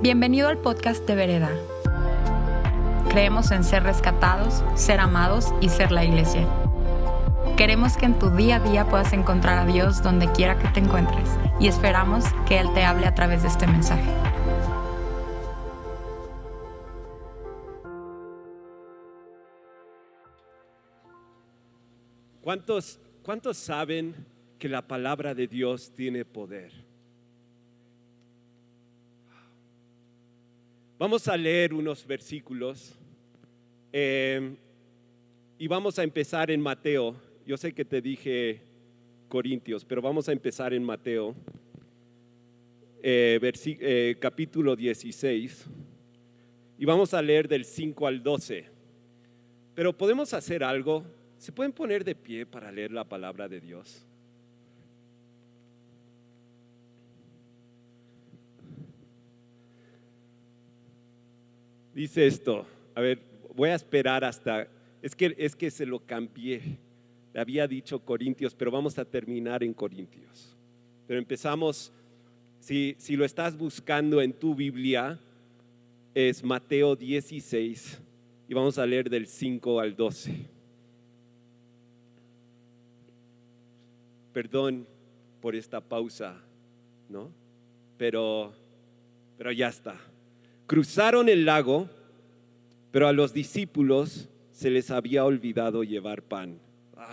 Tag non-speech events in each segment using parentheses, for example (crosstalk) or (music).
Bienvenido al podcast de Vereda. Creemos en ser rescatados, ser amados y ser la iglesia. Queremos que en tu día a día puedas encontrar a Dios donde quiera que te encuentres y esperamos que Él te hable a través de este mensaje. ¿Cuántos, ¿Cuántos saben que la palabra de Dios tiene poder? Vamos a leer unos versículos eh, y vamos a empezar en Mateo. Yo sé que te dije Corintios, pero vamos a empezar en Mateo, eh, eh, capítulo 16, y vamos a leer del 5 al 12. Pero podemos hacer algo ¿Se pueden poner de pie para leer la palabra de Dios? Dice esto, a ver, voy a esperar hasta, es que, es que se lo cambié, le había dicho Corintios, pero vamos a terminar en Corintios. Pero empezamos, si, si lo estás buscando en tu Biblia, es Mateo 16 y vamos a leer del 5 al 12. perdón por esta pausa, ¿no? Pero, pero ya está. Cruzaron el lago, pero a los discípulos se les había olvidado llevar pan. Ah,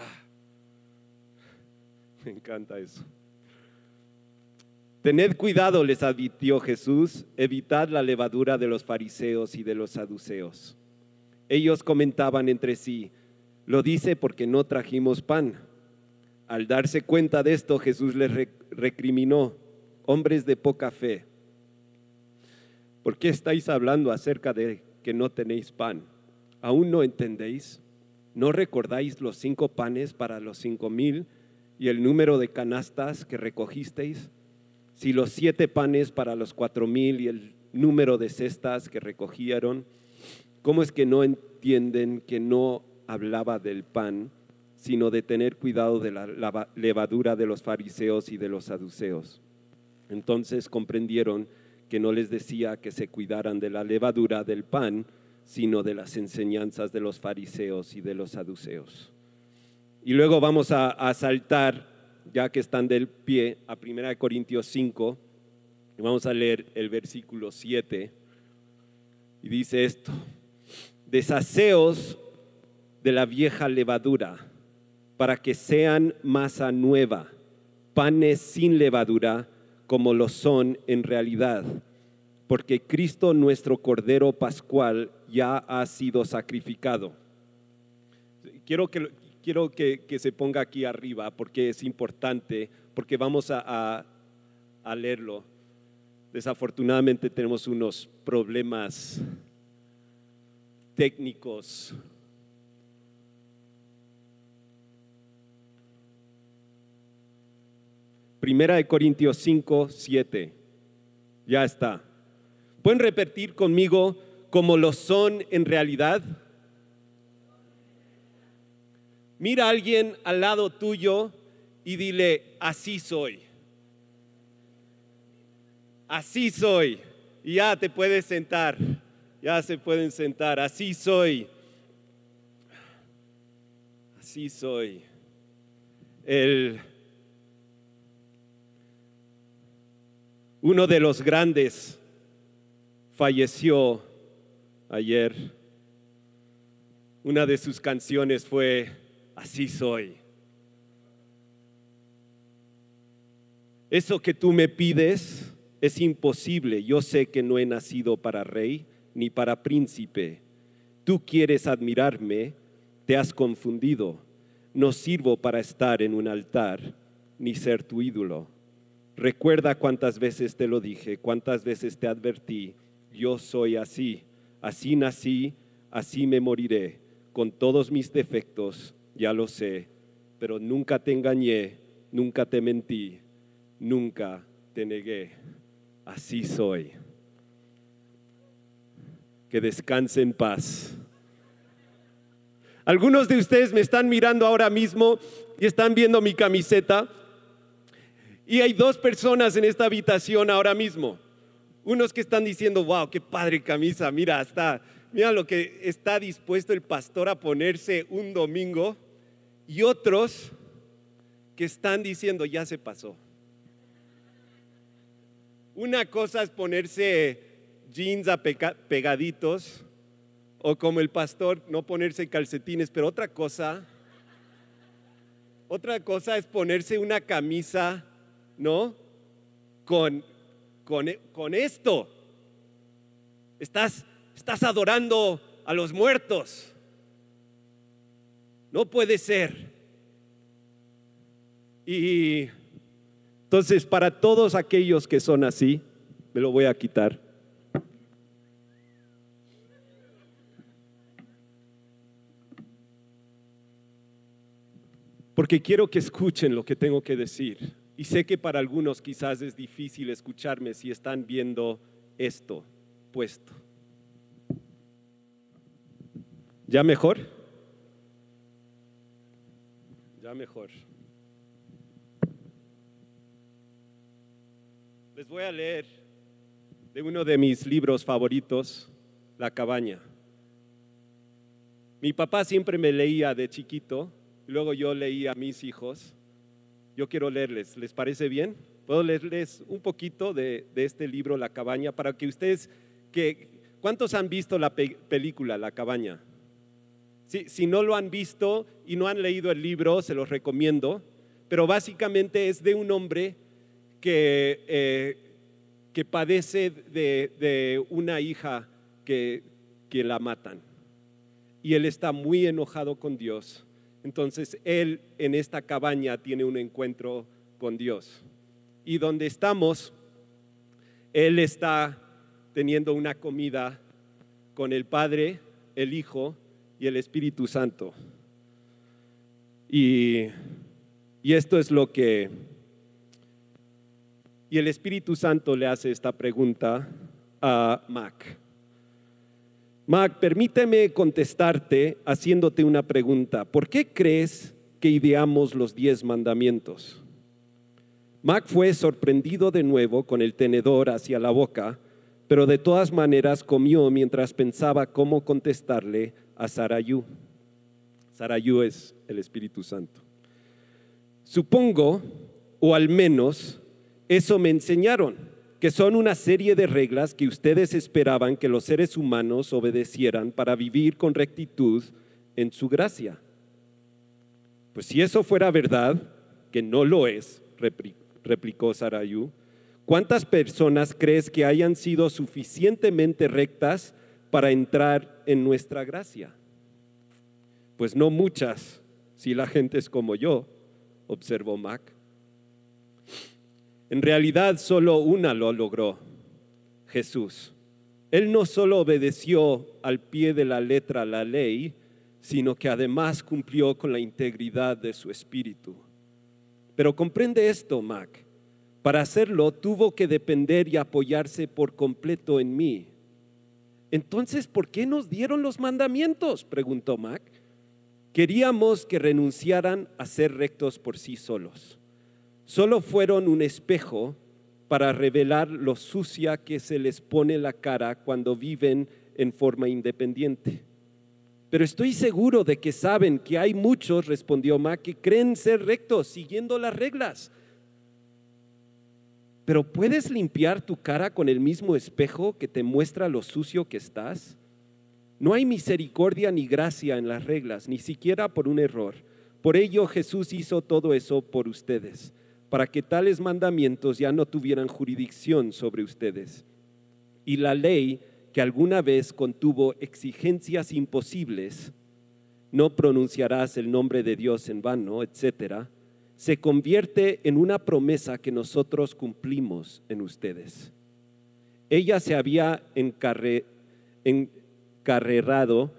me encanta eso. Tened cuidado, les advirtió Jesús, evitad la levadura de los fariseos y de los saduceos. Ellos comentaban entre sí, lo dice porque no trajimos pan. Al darse cuenta de esto, Jesús les recriminó, hombres de poca fe, ¿por qué estáis hablando acerca de que no tenéis pan? ¿Aún no entendéis? ¿No recordáis los cinco panes para los cinco mil y el número de canastas que recogisteis? Si los siete panes para los cuatro mil y el número de cestas que recogieron, ¿cómo es que no entienden que no hablaba del pan? sino de tener cuidado de la levadura de los fariseos y de los saduceos. Entonces comprendieron que no les decía que se cuidaran de la levadura del pan, sino de las enseñanzas de los fariseos y de los saduceos. Y luego vamos a, saltar, ya que están del pie, a 1 Corintios 5, y vamos a leer el versículo 7, y dice esto, deshaceos de la vieja levadura para que sean masa nueva, panes sin levadura, como lo son en realidad, porque Cristo nuestro Cordero Pascual ya ha sido sacrificado. Quiero que, quiero que, se ponga aquí arriba porque es importante, porque vamos a, a leerlo. Desafortunadamente tenemos unos problemas técnicos Primera de Corintios 5, 7. Ya está. ¿Pueden repetir conmigo como lo son en realidad? Mira a alguien al lado tuyo y dile, así soy. Así soy. Y ya te puedes sentar. Ya se pueden sentar. Así soy. Así soy. El Uno de los grandes falleció ayer. Una de sus canciones fue Así soy. Eso que tú me pides es imposible. Yo sé que no he nacido para rey ni para príncipe. Tú quieres admirarme, te has confundido. No sirvo para estar en un altar ni ser tu ídolo. Recuerda cuántas veces te lo dije, cuántas veces te advertí, yo soy así, así nací, así me moriré, con todos mis defectos, ya lo sé, pero nunca te engañé, nunca te mentí, nunca te negué, así soy. Que descanse en paz. Algunos de ustedes me están mirando ahora mismo y están viendo mi camiseta y hay dos personas en esta habitación ahora mismo. Unos que están diciendo, wow, qué padre camisa, mira, está, mira lo que está dispuesto el pastor a ponerse un domingo. Y otros que están diciendo, ya se pasó. Una cosa es ponerse jeans pegaditos o como el pastor no ponerse calcetines, pero otra cosa, otra cosa es ponerse una camisa, ¿no? Con, con, con esto. Estás, estás adorando a los muertos. No puede ser. Y entonces, para todos aquellos que son así, me lo voy a quitar. Porque quiero que escuchen lo que tengo que decir. Y sé que para algunos quizás es difícil escucharme si están viendo esto puesto. ¿Ya mejor? Ya mejor. Les voy a leer de uno de mis libros favoritos, La cabaña. Mi papá siempre me leía de chiquito, luego yo leía a mis hijos. Yo quiero leerles, ¿les parece bien? Puedo leerles un poquito de, este libro, La cabaña, para que ustedes, que, ¿cuántos han visto la película, La cabaña? Si, no lo han visto y no han leído el libro, se los recomiendo, pero básicamente es de un hombre que, eh, que padece de, una hija que, que la matan. Y él está muy enojado con Dios. Entonces él en esta cabaña tiene un encuentro con Dios. Y donde estamos, él está teniendo una comida con el Padre, el Hijo y el Espíritu Santo. Y, y esto es lo que y el Espíritu Santo le hace esta pregunta a Mac. Mac, permíteme contestarte haciéndote una pregunta. ¿Por qué crees que ideamos los diez mandamientos? Mac fue sorprendido de nuevo con el tenedor hacia la boca, pero de todas maneras comió mientras pensaba cómo contestarle a Sarayú. Sarayú es el Espíritu Santo. Supongo, o al menos eso me enseñaron, que son una serie de reglas que ustedes esperaban que los seres humanos obedecieran para vivir con rectitud en su gracia. Pues si eso fuera verdad, que no lo es, replicó Sarayu, ¿cuántas personas crees que hayan sido suficientemente rectas para entrar en nuestra gracia? Pues no muchas, si la gente es como yo, observó Mac. En realidad solo una lo logró, Jesús. Él no solo obedeció al pie de la letra la ley, sino que además cumplió con la integridad de su espíritu. Pero comprende esto, Mac. Para hacerlo tuvo que depender y apoyarse por completo en mí. Entonces, ¿por qué nos dieron los mandamientos? preguntó Mac. Queríamos que renunciaran a ser rectos por sí solos solo fueron un espejo para revelar lo sucia que se les pone la cara cuando viven en forma independiente. Pero estoy seguro de que saben que hay muchos, respondió Ma, que creen ser rectos siguiendo las reglas. Pero ¿puedes limpiar tu cara con el mismo espejo que te muestra lo sucio que estás? No hay misericordia ni gracia en las reglas, ni siquiera por un error. Por ello Jesús hizo todo eso por ustedes para que tales mandamientos ya no tuvieran jurisdicción sobre ustedes. Y la ley que alguna vez contuvo exigencias imposibles, no pronunciarás el nombre de Dios en vano, etcétera, se convierte en una promesa que nosotros cumplimos en ustedes. Ella se había encarrerado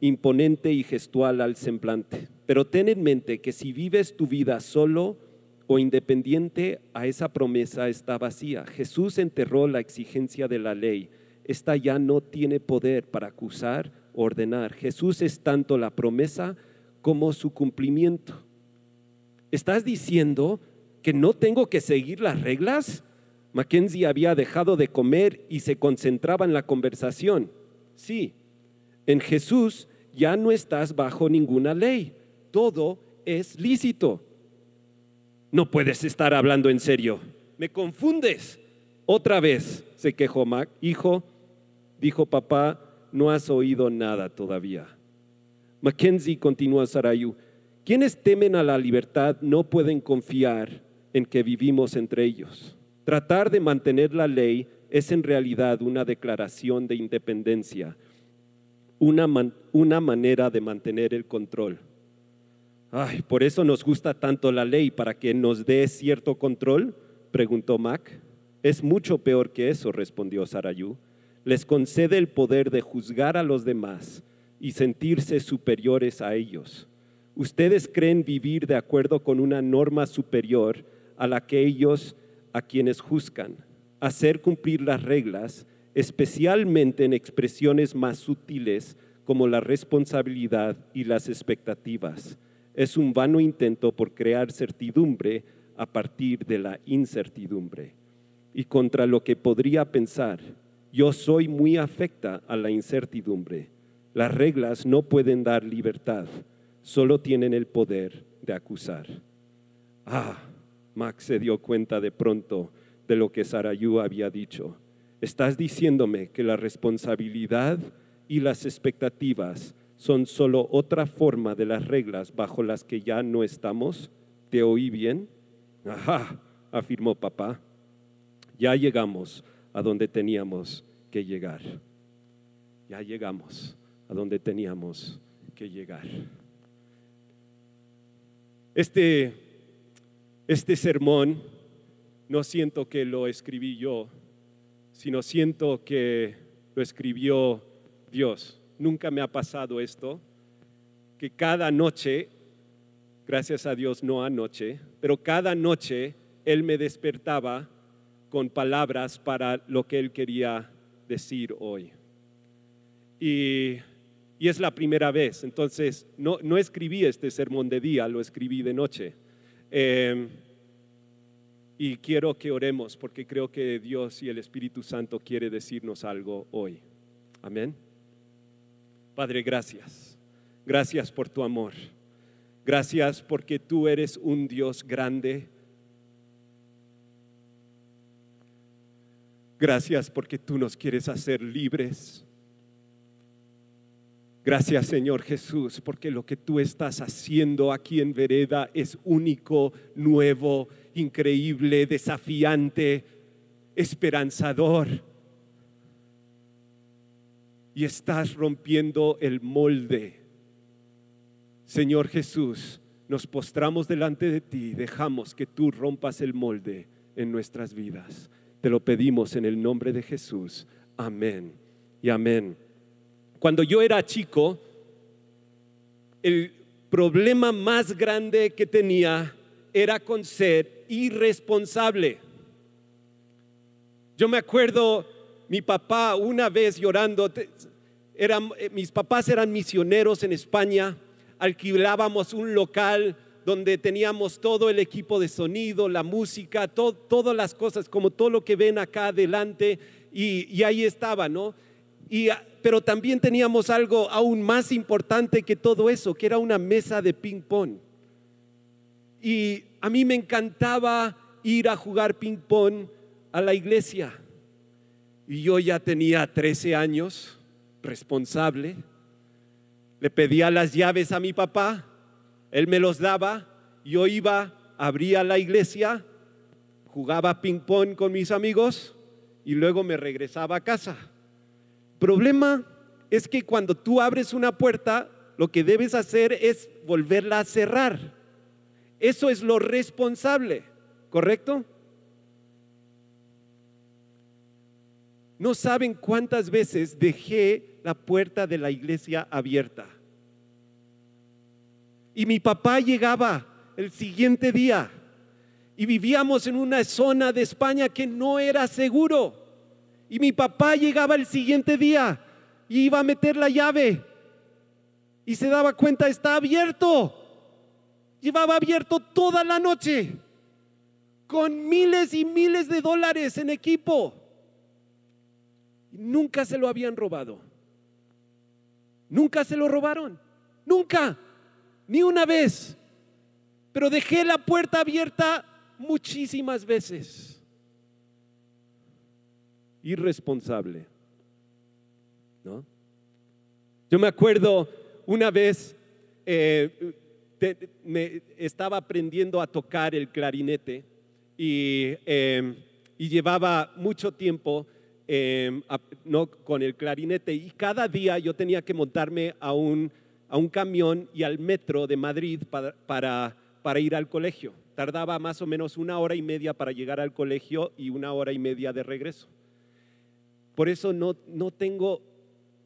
imponente y gestual al semblante, pero ten en mente que si vives tu vida solo o independiente a esa promesa está vacía. Jesús enterró la exigencia de la ley. Esta ya no tiene poder para acusar o ordenar. Jesús es tanto la promesa como su cumplimiento. ¿Estás diciendo que no tengo que seguir las reglas? Mackenzie había dejado de comer y se concentraba en la conversación. Sí, en Jesús ya no estás bajo ninguna ley. Todo es lícito. No puedes estar hablando en serio. Me confundes. Otra vez, se quejó Mac. Hijo, dijo papá, no has oído nada todavía. Mackenzie continuó a Sarayu. Quienes temen a la libertad no pueden confiar en que vivimos entre ellos. Tratar de mantener la ley es en realidad una declaración de independencia, una, una manera de mantener el control. Ay, por eso nos gusta tanto la ley, para que nos dé cierto control, preguntó Mac. Es mucho peor que eso, respondió Sarayu. Les concede el poder de juzgar a los demás y sentirse superiores a ellos. Ustedes creen vivir de acuerdo con una norma superior a la que ellos a quienes juzgan, hacer cumplir las reglas, especialmente en expresiones más sutiles como la responsabilidad y las expectativas. Es un vano intento por crear certidumbre a partir de la incertidumbre. Y contra lo que podría pensar, yo soy muy afecta a la incertidumbre. Las reglas no pueden dar libertad, solo tienen el poder de acusar. Ah, Max se dio cuenta de pronto de lo que Sarayu había dicho. ¿Estás diciéndome que la responsabilidad y las expectativas son solo otra forma de las reglas bajo las que ya no estamos? ¿Te oí bien? Ajá, afirmó papá. Ya llegamos a donde teníamos que llegar. Ya llegamos a donde teníamos que llegar. Este este sermón no siento que lo escribí yo, sino siento que lo escribió Dios. Nunca me ha pasado esto, que cada noche, gracias a Dios no anoche, pero cada noche Él me despertaba con palabras para lo que Él quería decir hoy. Y, es la primera vez, entonces no, no escribí este sermón de día, lo escribí de noche Em, y quiero que oremos porque creo que Dios y el Espíritu Santo quiere decirnos algo hoy. Amén. Padre, gracias. Gracias por tu amor. Gracias porque tú eres un Dios grande. Gracias porque tú nos quieres hacer libres. Gracias Señor Jesús, porque lo que tú estás haciendo aquí en Vereda es único, nuevo, increíble, desafiante, esperanzador. Y estás rompiendo el molde. Señor Jesús, nos postramos delante de ti, dejamos que tú rompas el molde en nuestras vidas. Te lo pedimos en el nombre de Jesús. Amén y amén. Cuando yo era chico, el problema más grande que tenía era con ser irresponsable. Yo me acuerdo, mi papá una vez llorando, eh, mis papás eran misioneros en España, alquilábamos un local donde teníamos todo el equipo de sonido, la música, todas las cosas, como todo lo que ven acá adelante, y, y ahí estaba, ¿no? Y pero también teníamos algo aún más importante que todo eso, que era una mesa de ping pong. Y a mí me encantaba ir a jugar ping pong a la iglesia. Y yo ya tenía 13 años, responsable. Le pedía las llaves a mi papá, él me los daba, yo iba, abría la iglesia, jugaba ping pong con mis amigos y luego me regresaba a casa. Problema es que cuando tú abres una puerta, lo que debes hacer es volverla a cerrar. Eso es lo responsable, ¿correcto? No saben cuántas veces dejé la puerta de la iglesia abierta. Y mi papá llegaba el siguiente día y vivíamos en una zona de España que no era seguro. Y mi papá llegaba el siguiente día y iba a meter la llave y se daba cuenta, está abierto. Llevaba abierto toda la noche. con miles y miles de dólares en equipo. Nunca se lo habían robado. Nunca se lo robaron. Nunca. Ni una vez. Pero dejé la puerta abierta muchísimas veces. Irresponsable. ¿No? Yo me acuerdo una vez, eh, me estaba aprendiendo a tocar el clarinete y, em, llevaba mucho tiempo em, no, con el clarinete y cada día yo tenía que montarme a un, a un camión y al metro de Madrid para, para, para ir al colegio. Tardaba más o menos una hora y media para llegar al colegio y una hora y media de regreso. Por eso no, no tengo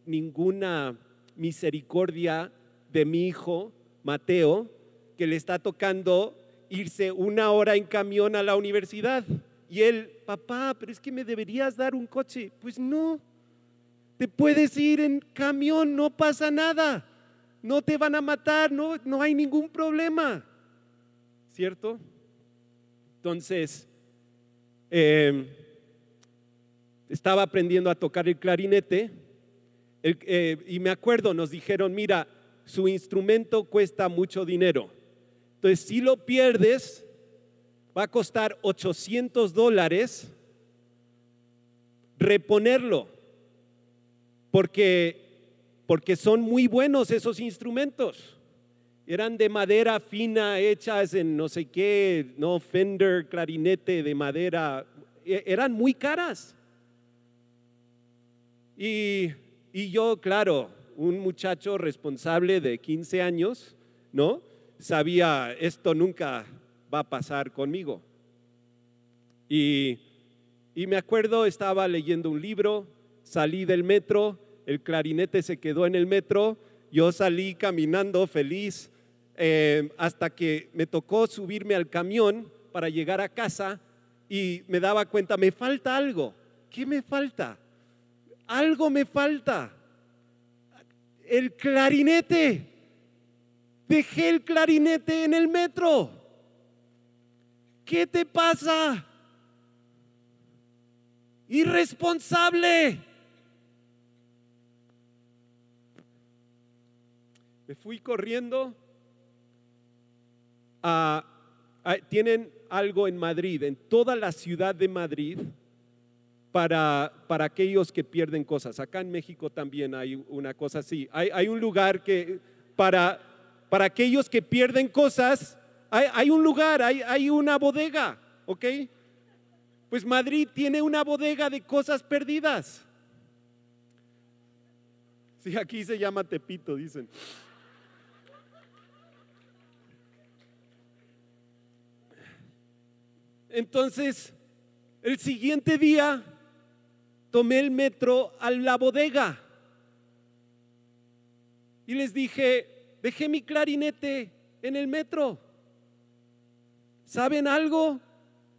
ninguna misericordia de mi hijo Mateo, que le está tocando irse una hora en camión a la universidad. Y él, papá, pero es que me deberías dar un coche. Pues no, te puedes ir en camión, no pasa nada. No te van a matar, no, no hay ningún problema. ¿Cierto? Entonces, em, estaba aprendiendo a tocar el clarinete eh, y me acuerdo, nos dijeron, mira, su instrumento cuesta mucho dinero. Entonces, si lo pierdes, va a costar 800 dólares reponerlo, porque, porque son muy buenos esos instrumentos. Eran de madera fina, hechas en no sé qué, no Fender, clarinete de madera, e, eran muy caras. Y, y yo, claro, un muchacho responsable de 15 años, ¿no? Sabía, esto nunca va a pasar conmigo. Y, y me acuerdo, estaba leyendo un libro, salí del metro, el clarinete se quedó en el metro, yo salí caminando feliz eh, hasta que me tocó subirme al camión para llegar a casa y me daba cuenta, me falta algo. ¿Qué me falta? Algo me falta el clarinete. Dejé el clarinete en el metro. ¿Qué te pasa? Irresponsable. Me fui corriendo a, tienen algo en Madrid, en toda la ciudad de Madrid, para, para aquellos que pierden cosas. Acá en México también hay una cosa así. Hay, un lugar que para, para aquellos que pierden cosas, hay, un lugar, hay, hay una bodega, ¿ok? Pues Madrid tiene una bodega de cosas perdidas. Sí, aquí se llama Tepito, dicen. Entonces, el siguiente día tomé el metro a la bodega y les dije, dejé mi clarinete en el metro. ¿Saben algo?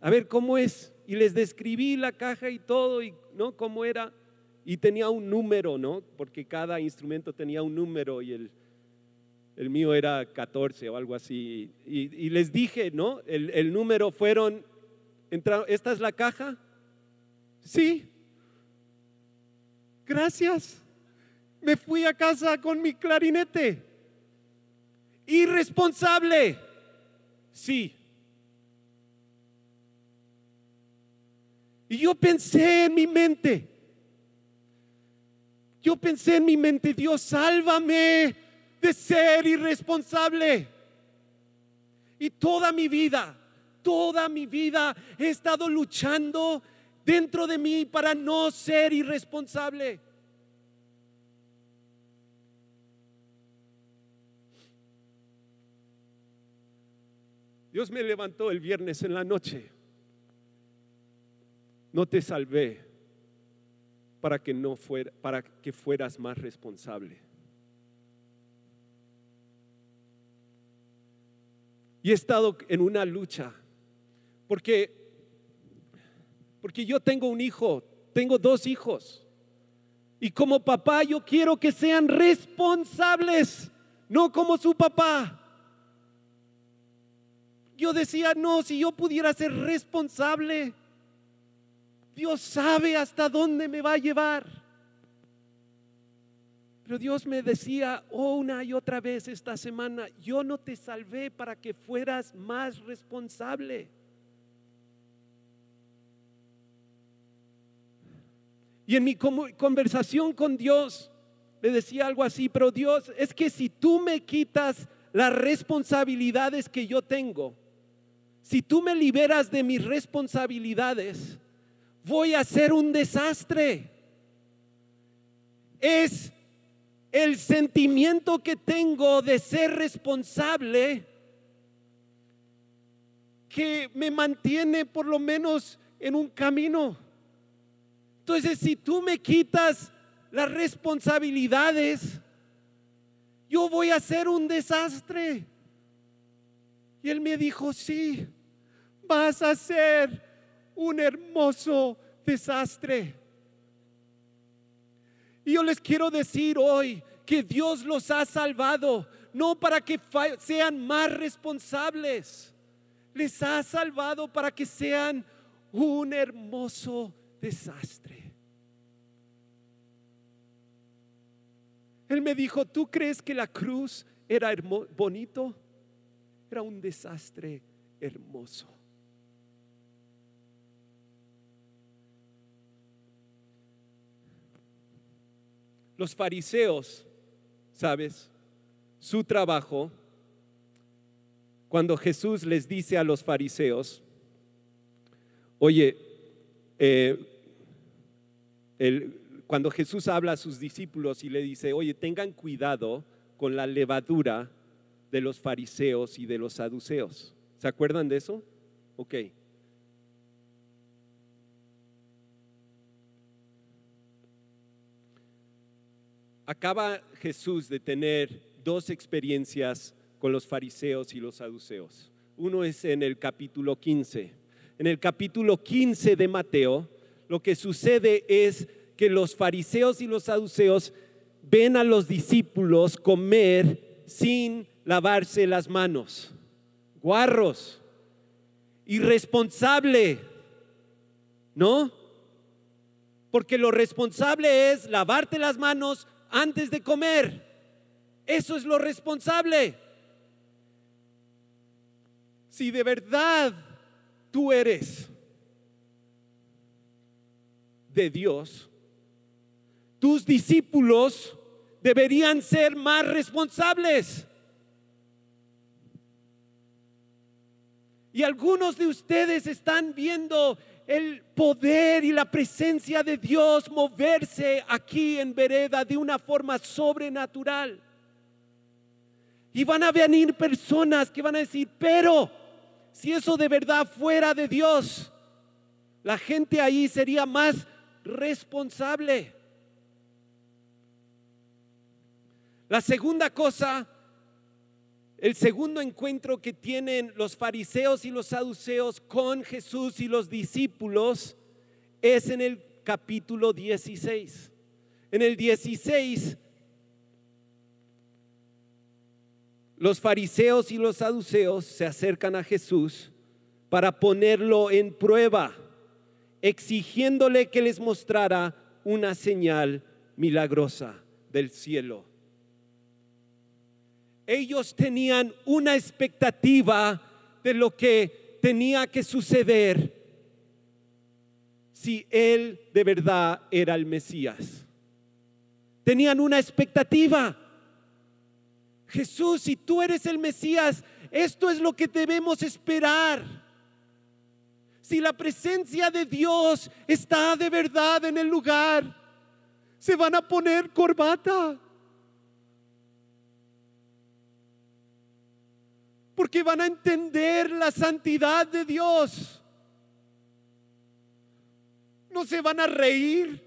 A ver cómo es. Y les describí la caja y todo, y no cómo era. Y tenía un número, ¿no? Porque cada instrumento tenía un número y el, el mío era 14 o algo así. Y, les dije, ¿no? El, el número fueron, ¿esta es la caja? Sí, Gracias. Me fui a casa con mi clarinete. Irresponsable. Sí. Y yo pensé en mi mente. Yo pensé en mi mente, Dios, sálvame de ser irresponsable. Y toda mi vida, toda mi vida he estado luchando dentro de mí para no ser irresponsable. Dios me levantó el viernes en la noche. No te salvé para que no fuera, para que fueras más responsable. Y he estado en una lucha porque porque yo tengo un hijo, tengo dos hijos. Y como papá yo quiero que sean responsables, no como su papá. yo decía, no, si yo pudiera ser responsable, Dios sabe hasta dónde me va a llevar. Pero Dios me decía una y otra vez esta semana, yo no te salvé para que fueras más responsable. Y en mi conversación con Dios le decía algo así, pero Dios, es que si tú me quitas las responsabilidades que yo tengo, si tú me liberas de mis responsabilidades, voy a ser un desastre. Es el sentimiento que tengo de ser responsable que me mantiene por lo menos en un camino. Entonces, si tú me quitas las responsabilidades, yo voy a ser un desastre. Y él me dijo, sí, vas a ser un hermoso desastre. Y yo les quiero decir hoy que Dios los ha salvado, no para que sean más responsables, les ha salvado para que sean un hermoso desastre. Él me dijo, ¿tú crees que la cruz era bonito? Era un desastre hermoso. Los fariseos, ¿sabes? Su trabajo, cuando Jesús les dice a los fariseos, oye, eh, cuando Jesús habla a sus discípulos y le dice, oye, tengan cuidado con la levadura de los fariseos y de los saduceos. ¿Se acuerdan de eso? Ok. Acaba Jesús de tener dos experiencias con los fariseos y los saduceos. Uno es en el capítulo 15. En el capítulo 15 de Mateo, lo que sucede es que los fariseos y los saduceos ven a los discípulos comer sin lavarse las manos. Guarros, irresponsable, ¿no? Porque lo responsable es lavarte las manos antes de comer. Eso es lo responsable. Si de verdad tú eres de Dios, tus discípulos deberían ser más responsables. Y algunos de ustedes están viendo el poder y la presencia de Dios moverse aquí en Vereda de una forma sobrenatural. Y van a venir personas que van a decir, pero si eso de verdad fuera de Dios, la gente ahí sería más responsable. La segunda cosa, el segundo encuentro que tienen los fariseos y los saduceos con Jesús y los discípulos es en el capítulo 16. En el 16, los fariseos y los saduceos se acercan a Jesús para ponerlo en prueba, exigiéndole que les mostrara una señal milagrosa del cielo ellos tenían una expectativa de lo que tenía que suceder si él de verdad era el Mesías. Tenían una expectativa. Jesús, si tú eres el Mesías, esto es lo que debemos esperar. Si la presencia de Dios está de verdad en el lugar, se van a poner corbata porque van a entender la santidad de Dios. No se van a reír.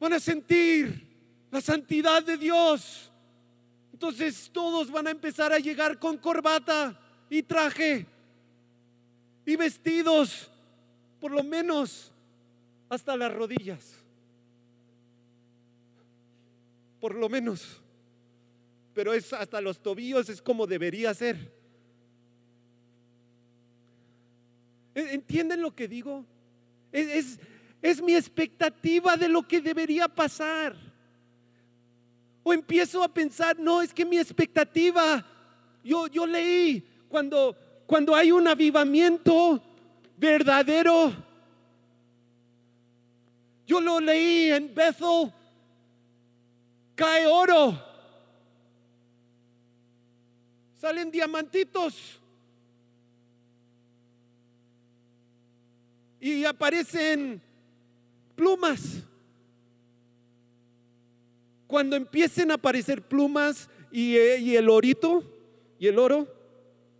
Van a sentir la santidad de Dios. Entonces todos van a empezar a llegar con corbata y traje y vestidos, por lo menos hasta las rodillas. Por lo menos pero es hasta los tobillos, es como debería ser. ¿E-, ¿Entienden lo que digo? Es, es, mi expectativa de lo que debería pasar. O empiezo a pensar, no, es que mi expectativa, yo, yo leí cuando, cuando hay un avivamiento verdadero, yo lo leí en Bethel, cae oro, salen diamantitos y aparecen plumas. Cuando empiecen a aparecer plumas y, eh, y, el orito y el oro,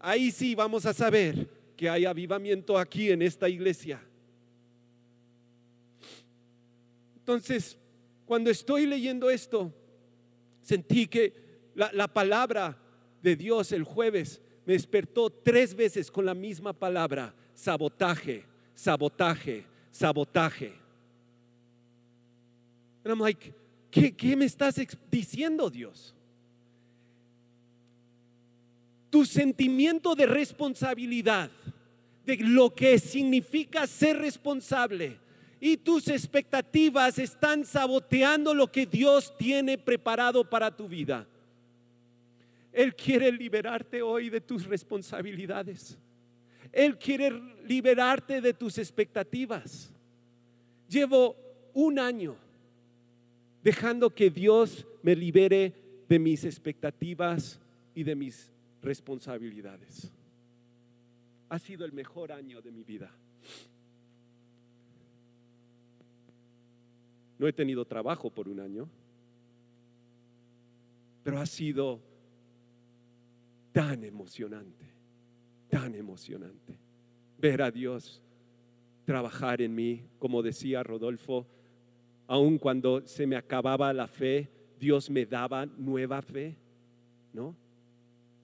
ahí sí vamos a saber que hay avivamiento aquí en esta iglesia. Entonces, cuando estoy leyendo esto, sentí que la, la palabra de Dios el jueves me despertó tres veces con la misma palabra, sabotaje, sabotaje, sabotaje. And I'm like, ¿qué, ¿qué, me estás diciendo, Dios? Tu sentimiento de responsabilidad, de lo que significa ser responsable, y tus expectativas están saboteando lo que Dios tiene preparado para tu vida. Él quiere liberarte hoy de tus responsabilidades. Él quiere liberarte de tus expectativas. Llevo un año dejando que Dios me libere de mis expectativas y de mis responsabilidades. Ha sido el mejor año de mi vida. No he tenido trabajo por un año, pero ha sido tan emocionante, tan emocionante. Ver a Dios trabajar en mí, como decía Rodolfo, aun cuando se me acababa la fe, Dios me daba nueva fe, ¿no?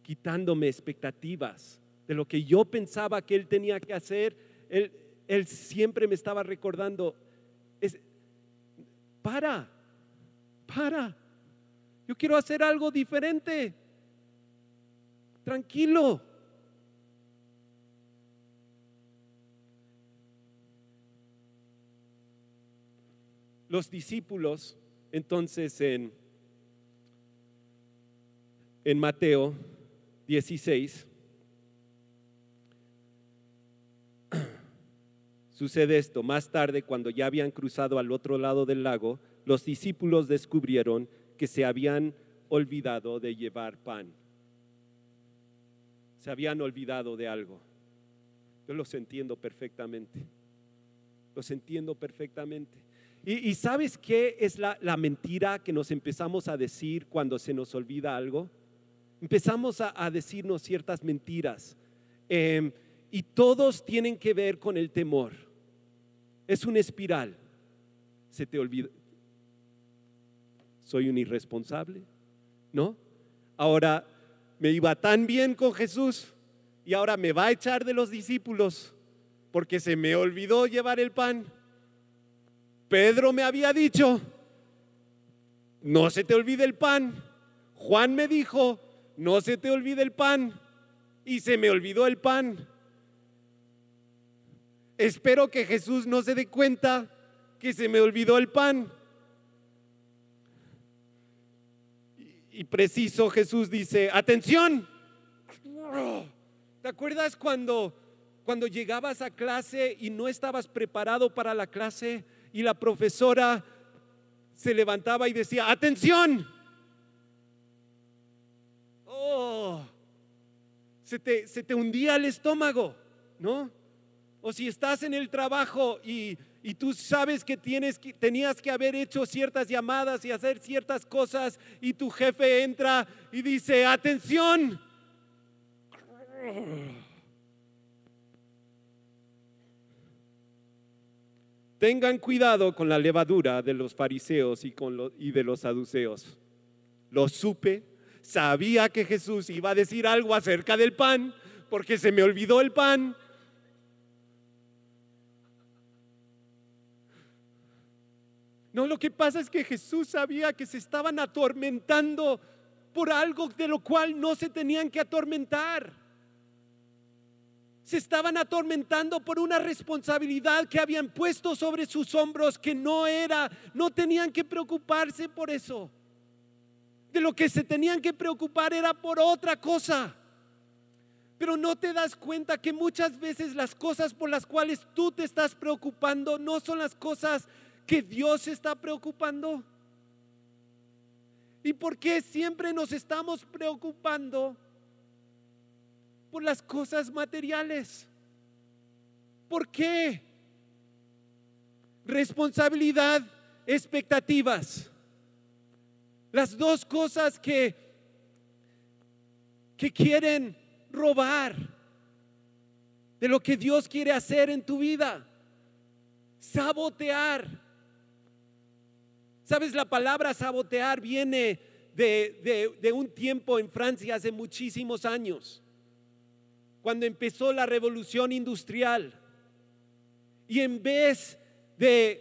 Quitándome expectativas de lo que yo pensaba que Él tenía que hacer, Él, él siempre me estaba recordando, es, para, para, yo quiero hacer algo diferente tranquilo. Los discípulos, entonces en, en Mateo 16, (clears throat) sucede esto. Más tarde, cuando ya habían cruzado al otro lado del lago, los discípulos descubrieron que se habían olvidado de llevar pan se habían olvidado de algo. Yo los entiendo perfectamente. Los entiendo perfectamente. Y, sabes qué es la, mentira que nos empezamos a decir cuando se nos olvida algo? Empezamos a, decirnos ciertas mentiras. Em, y todos tienen que ver con el temor. Es una espiral. Se te olvida. Soy un irresponsable, ¿no? Ahora, me iba tan bien con Jesús y ahora me va a echar de los discípulos porque se me olvidó llevar el pan. Pedro me había dicho, no se te olvide el pan. Juan me dijo, no se te olvide el pan. Y se me olvidó el pan. Espero que Jesús no se dé cuenta que se me olvidó el pan. Y preciso Jesús dice, atención. ¿Te acuerdas cuando, cuando llegabas a clase y no estabas preparado para la clase y la profesora se levantaba y decía, atención? Oh, se te, se te hundía el estómago, ¿no? O si estás en el trabajo y y tú sabes que, tienes que tenías que haber hecho ciertas llamadas y hacer ciertas cosas y tu jefe entra y dice, atención. Tengan cuidado con la levadura de los fariseos y, con y de los saduceos. Lo supe, sabía que Jesús iba a decir algo acerca del pan, porque se me olvidó el pan No, lo que pasa es que Jesús sabía que se estaban atormentando por algo de lo cual no se tenían que atormentar. Se estaban atormentando por una responsabilidad que habían puesto sobre sus hombros que no era, no tenían que preocuparse por eso. De lo que se tenían que preocupar era por otra cosa. Pero no te das cuenta que muchas veces las cosas por las cuales tú te estás preocupando no son las cosas que Dios está preocupando. ¿Y por qué siempre nos estamos preocupando por las cosas materiales? ¿Por qué? Responsabilidad, expectativas. Las dos cosas que, que quieren robar de lo que Dios quiere hacer en tu vida. Sabotear. ¿Sabes? La palabra sabotear viene de, un tiempo en Francia hace muchísimos años, cuando empezó la revolución industrial. Y en vez de,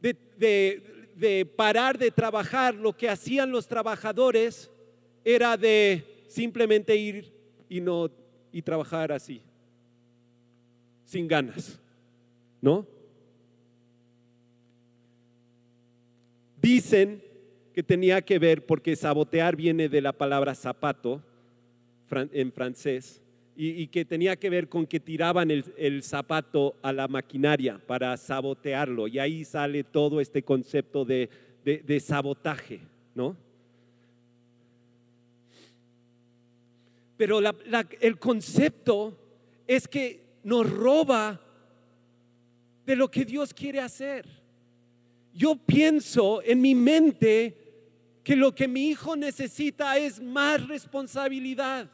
de, de, parar de trabajar, lo que hacían los trabajadores era de simplemente ir y no y trabajar así, sin ganas, ¿no? Dicen que tenía que ver, porque sabotear viene de la palabra zapato en francés, y, que tenía que ver con que tiraban el, zapato a la maquinaria para sabotearlo, y ahí sale todo este concepto de, sabotaje, ¿no? Pero el concepto es que nos roba de lo que Dios quiere hacer. Yo pienso en mi mente que lo que mi hijo necesita es más responsabilidad.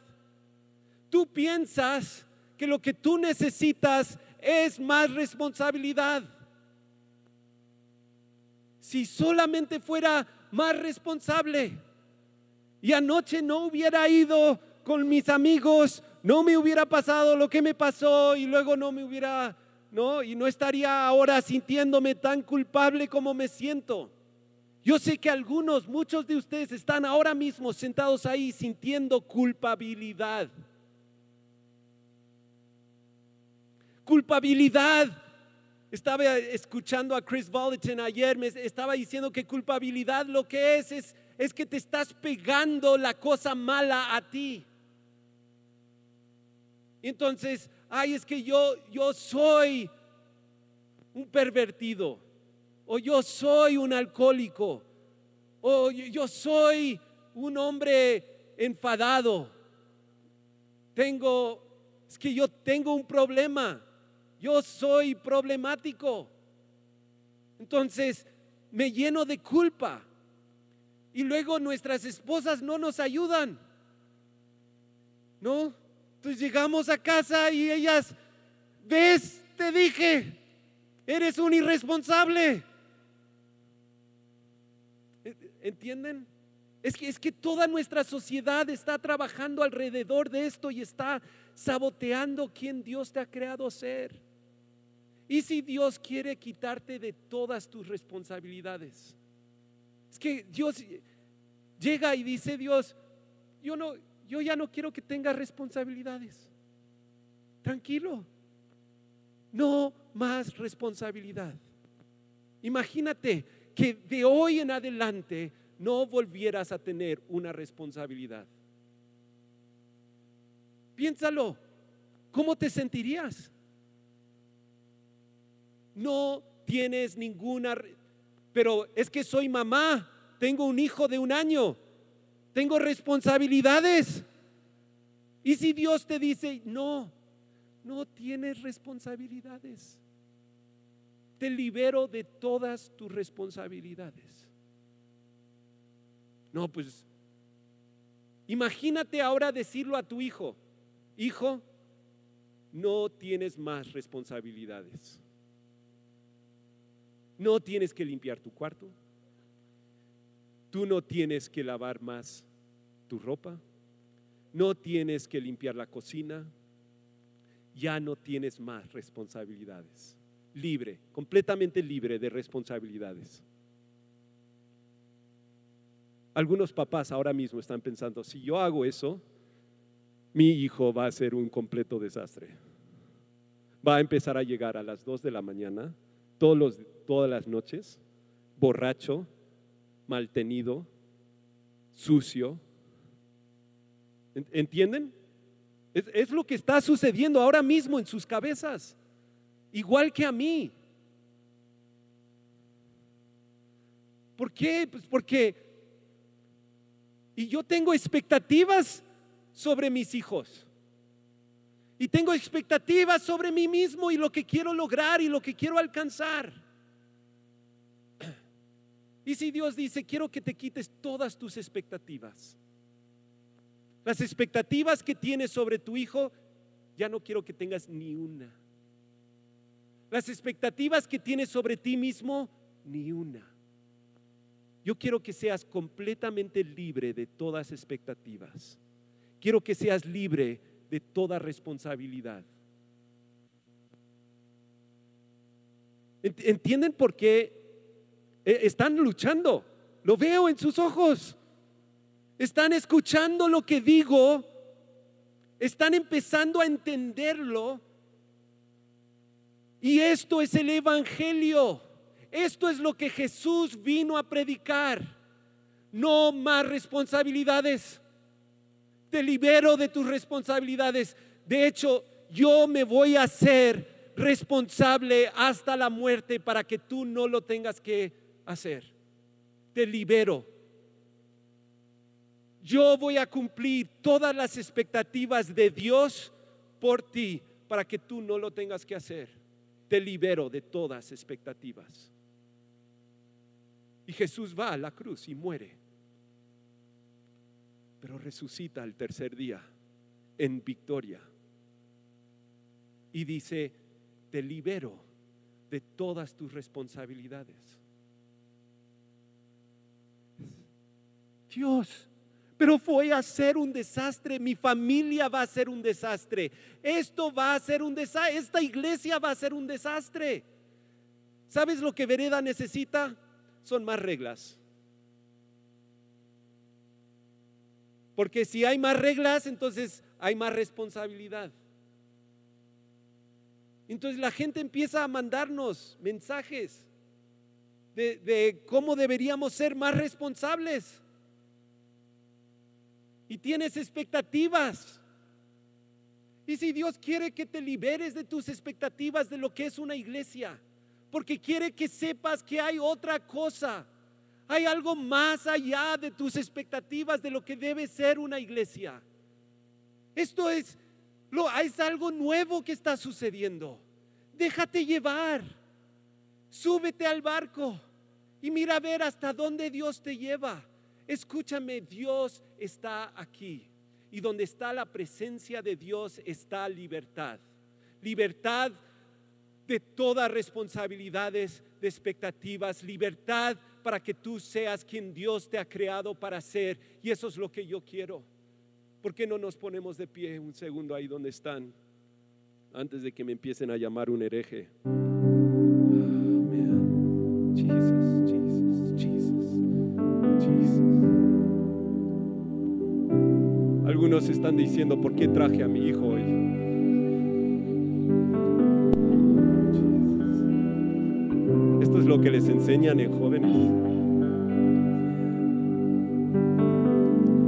Tú piensas que lo que tú necesitas es más responsabilidad. Si solamente fuera más responsable y anoche no hubiera ido con mis amigos, no me hubiera pasado lo que me pasó y luego no me hubiera, ¿no? Y no estaría ahora sintiéndome tan culpable como me siento. Yo sé que algunos, muchos de ustedes están ahora mismo sentados ahí sintiendo culpabilidad. Culpabilidad. Estaba escuchando a Chris Volatin ayer, me estaba diciendo que culpabilidad lo que es, es es que te estás pegando la cosa mala a ti. Entonces, ay, es que yo, yo soy un pervertido, o yo soy un alcohólico, o yo soy un hombre enfadado. Tengo, es que yo tengo un problema, yo soy problemático. Entonces, me lleno de culpa. Y luego nuestras esposas no nos ayudan. ¿No? Entonces llegamos a casa y ellas, ves, te dije, eres un irresponsable. ¿Entienden? Es que, es que toda nuestra sociedad está trabajando alrededor de esto y está saboteando quien Dios te ha creado ser. ¿Y si Dios quiere quitarte de todas tus responsabilidades? Es que Dios llega y dice Dios, yo no, yo ya no quiero que tengas responsabilidades. Tranquilo. No más responsabilidad. Imagínate que de hoy en adelante no volvieras a tener una responsabilidad. Piénsalo. ¿Cómo te sentirías? No tienes ninguna... Pero es que soy mamá, tengo un hijo de un año, tengo responsabilidades. Y si Dios te dice, no, no tienes responsabilidades, te libero de todas tus responsabilidades. No, pues imagínate ahora decirlo a tu hijo, hijo, no tienes más responsabilidades. No tienes que limpiar tu cuarto, Tú no tienes que lavar más tu ropa, no tienes que limpiar la cocina, ya no tienes más responsabilidades. Libre, completamente libre de responsabilidades. Algunos papás ahora mismo están pensando, si yo hago eso, mi hijo va a ser un completo desastre. Va a empezar a llegar a las 2 de la mañana, todas las noches, borracho, maltenido, sucio. ¿Entienden? es, lo que está sucediendo ahora mismo en sus cabezas, igual que a mí. ¿Por qué? Pues porque, y yo tengo expectativas sobre mis hijos. Y tengo expectativas sobre mí mismo y lo que quiero lograr y lo que quiero alcanzar. (clears throat) Y si Dios dice, quiero que te quites todas tus expectativas, las expectativas que tienes sobre tu hijo, ya no quiero que tengas ni una. Las expectativas que tienes sobre ti mismo, ni una. Yo quiero que seas completamente libre de todas expectativas. Quiero que seas libre de toda responsabilidad. ¿Entienden por qué eh, están luchando? Lo veo en sus ojos. Están escuchando lo que digo. Están empezando a entenderlo. Y esto es el Evangelio. Esto es lo que Jesús vino a predicar. No más responsabilidades. Te libero de tus responsabilidades. De hecho, yo me voy a hacer responsable hasta la muerte para que tú no lo tengas que hacer. Te libero. Yo voy a cumplir todas las expectativas de Dios por ti para que tú no lo tengas que hacer. Te libero de todas expectativas. Y Jesús va a la cruz y muere. Pero resucita el tercer día en victoria. Y dice, te libero de todas tus responsabilidades. Dios, pero voy a ser un desastre, mi familia va a ser un desastre, esto va a ser un desastre, esta iglesia va a ser un desastre. ¿Sabes lo que Vereda necesita? son más reglas. Porque si hay más reglas, entonces hay más responsabilidad. Entonces la gente empieza a mandarnos mensajes de, cómo deberíamos ser más responsables. Y tienes expectativas. Y si Dios quiere que te liberes de tus expectativas de lo que es una iglesia, porque quiere que sepas que hay otra cosa. Hay algo más allá de tus expectativas de lo que debe ser una iglesia. Esto es, lo, es algo nuevo que está sucediendo. Déjate llevar. Súbete al barco y mira a ver hasta dónde Dios te lleva. Escúchame, Dios está aquí. Y donde está la presencia de Dios está libertad. Libertad de todas responsabilidades, de expectativas, libertad para que tú seas quien Dios te ha creado para ser. Y eso es lo que yo quiero. ¿Por qué no nos ponemos de pie un segundo ahí donde están? Antes de que me empiecen a llamar un hereje. Algunos están diciendo, ¿por qué traje a mi hijo hoy? lo que les enseñan en jóvenes.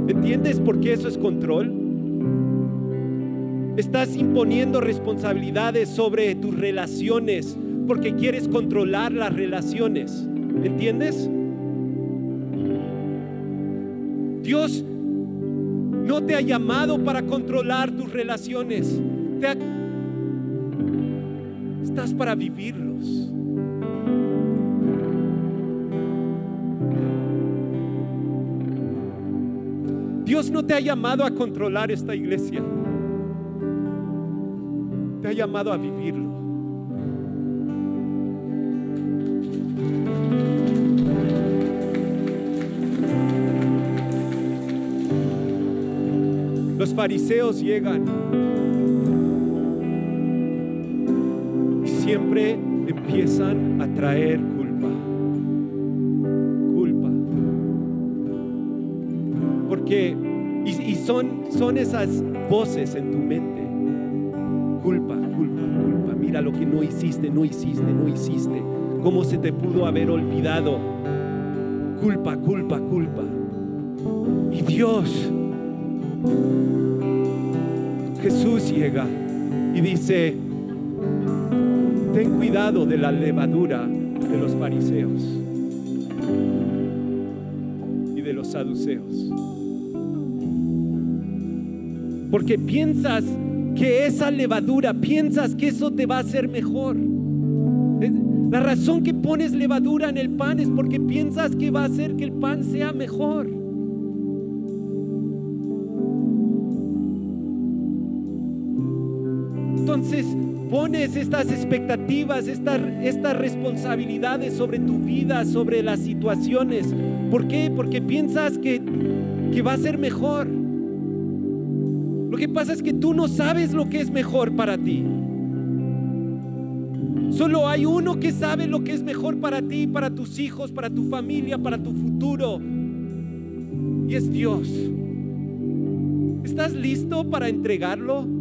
¿Entiendes por qué eso es control? Estás imponiendo responsabilidades sobre tus relaciones porque quieres controlar las relaciones. ¿Entiendes? Dios no te ha llamado para controlar tus relaciones. Estás para vivirlos. Dios no te ha llamado a controlar esta iglesia. Te ha llamado a vivirlo. Fariseos llegan y siempre empiezan a traer culpa. Culpa. son, son esas voces en tu mente. Culpa, culpa, culpa. Mira lo que no hiciste, no hiciste, no hiciste. ¿Cómo se te pudo haber olvidado? Culpa, culpa, culpa. Y Dios, Jesús llega y dice, ten cuidado de la levadura de los fariseos y de los saduceos. Porque piensas que esa levadura, piensas que eso te va a hacer mejor. La razón que pones levadura en el pan es porque piensas que va a hacer que el pan sea mejor. Entonces pones estas expectativas, estas, estas responsabilidades sobre tu vida, sobre las situaciones. ¿Por qué? Porque piensas que, que va a ser mejor. Lo que pasa es que tú no sabes lo que es mejor para ti. Solo hay uno que sabe lo que es mejor para ti, para tus hijos, para tu familia, para tu futuro. Y es Dios. ¿Estás listo para entregarlo?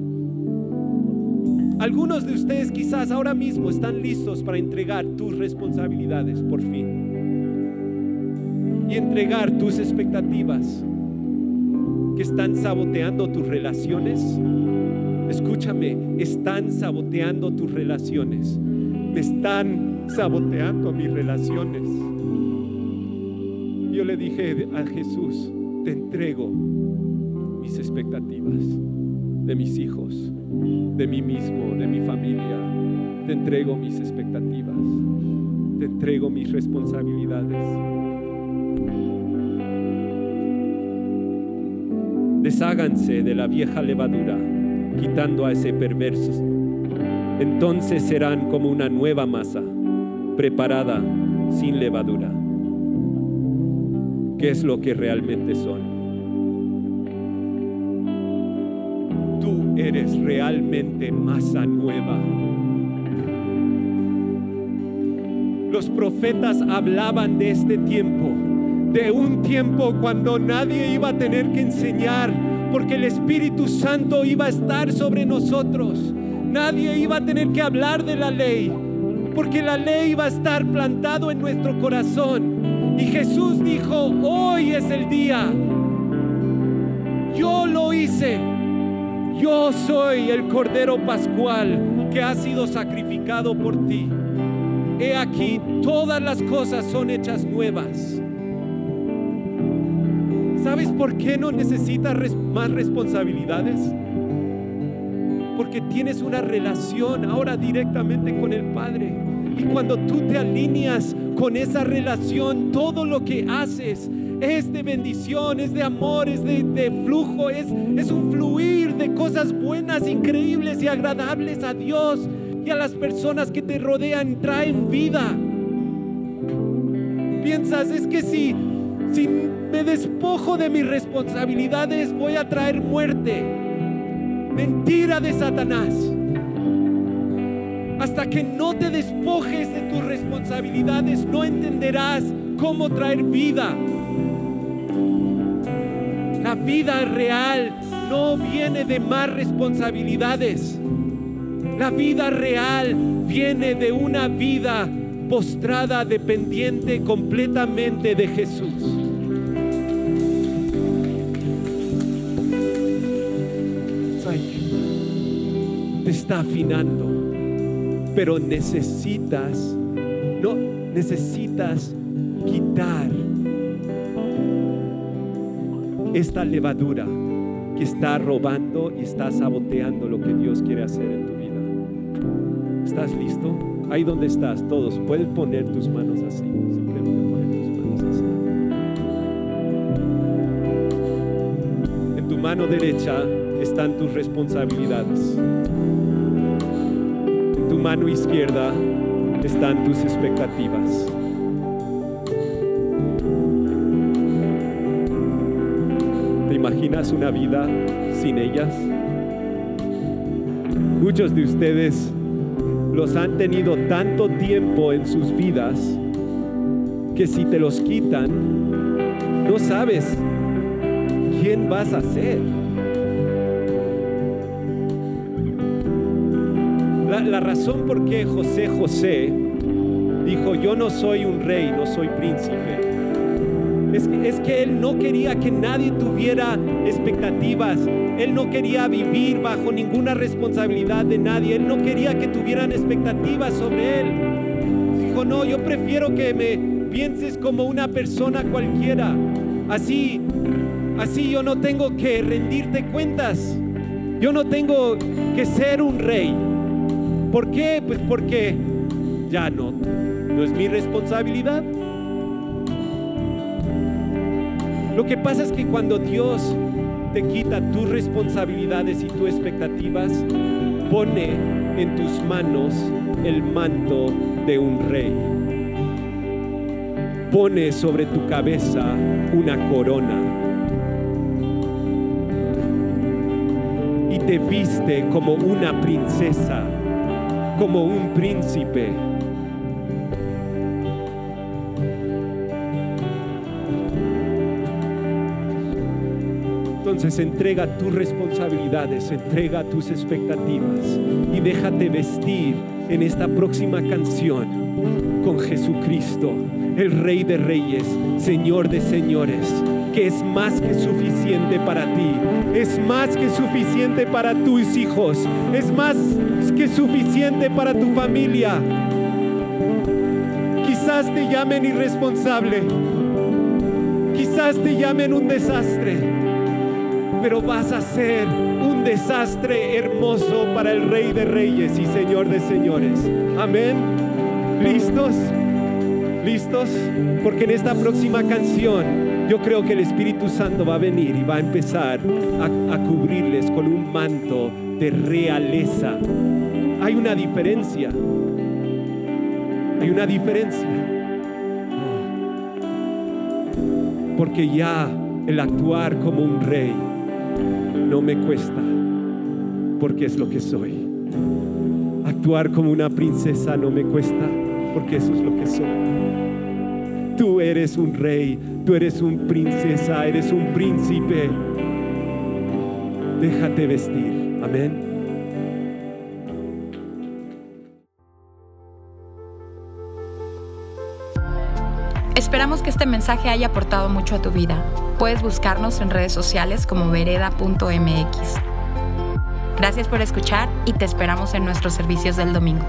Algunos de ustedes quizás ahora mismo están listos para entregar tus responsabilidades por fin. Y entregar tus expectativas que están saboteando tus relaciones. Escúchame, están saboteando tus relaciones. Me están saboteando mis relaciones. Yo le dije a Jesús, te entrego mis expectativas de mis hijos, de mí mismo, de mi familia. Te entrego mis expectativas, te entrego mis responsabilidades. Desháganse de la vieja levadura, quitando a ese perverso. Entonces serán como una nueva masa, preparada sin levadura. ¿Qué es lo que realmente son? Eres realmente masa nueva. Los profetas hablaban de este tiempo de un tiempo cuando nadie iba a tener que enseñar, porque el Espíritu Santo iba a estar sobre nosotros. Nadie iba a tener que hablar de la ley, porque la ley iba a estar plantado en nuestro corazón. Y Jesús dijo, hoy es el día. Yo lo hice. Yo soy el Cordero Pascual que ha sido sacrificado por ti. He aquí, todas las cosas son hechas nuevas. ¿Sabes por qué no necesitas más responsabilidades? Porque tienes una relación ahora directamente con el Padre. Y cuando tú te alineas con esa relación, todo lo que haces es de bendición, es de amor, es de, flujo, es, es un fluir de cosas buenas, increíbles y agradables a Dios y a las personas que te rodean, traen vida. Piensas, es que si, si me despojo de mis responsabilidades, voy a traer muerte. Mentira de Satanás. Hasta que no te despojes de tus responsabilidades, no entenderás cómo traer vida. La vida real no viene de más responsabilidades. La vida real viene de una vida postrada, dependiente completamente de Jesús. Te está afinando, pero necesitas, no, necesitas quitar esta levadura que está robando y está saboteando lo que Dios quiere hacer en tu vida. ¿Estás listo? Ahí donde estás, todos, puedes poner tus manos así. En tu mano derecha están tus responsabilidades. Mano izquierda están tus expectativas. ¿Te imaginas una vida sin ellas? Muchos de ustedes los han tenido tanto tiempo en sus vidas que si te los quitan, no sabes ¿quién vas a ser? La, razón por qué José José dijo, yo no soy un rey, no soy príncipe, es que, es que él no quería que nadie tuviera expectativas. Él no quería vivir bajo ninguna responsabilidad de nadie. Él no quería que tuvieran expectativas sobre él. Dijo, no, yo prefiero que me pienses como una persona cualquiera. Así, así yo no tengo que rendirte cuentas. Yo no tengo que ser un rey. ¿Por qué? Pues porque ya no, no es mi responsabilidad. Lo que pasa es que cuando Dios te quita tus responsabilidades y tus expectativas, pone en tus manos el manto de un rey. Pone sobre tu cabeza una corona. Y te viste como una princesa, como un príncipe. Entonces entrega tus responsabilidades, entrega tus expectativas y déjate vestir en esta próxima canción con Jesucristo, el Rey de Reyes, Señor de Señores, que es más que suficiente para ti, es más que suficiente para tus hijos, es más que suficiente para tu familia. Quizás te llamen irresponsable, quizás te llamen un desastre pero vas a ser un desastre hermoso para el Rey de Reyes y Señor de Señores. Amén. ¿Listos? ¿Listos? Porque en esta próxima canción yo creo que el Espíritu Santo va a venir y va a empezar a, a cubrirles con un manto de realeza. Hay una diferencia. Hay una diferencia. Porque ya el actuar como un rey no me cuesta, porque es lo que soy. Actuar como una princesa no me cuesta, porque eso es lo que soy. Tú eres un rey, tú eres un princesa, eres un príncipe. Déjate vestir. Amén. Esperamos que este mensaje haya aportado mucho a tu vida. Puedes buscarnos en redes sociales como vereda.mx. Gracias por escuchar y te esperamos en nuestros servicios del domingo.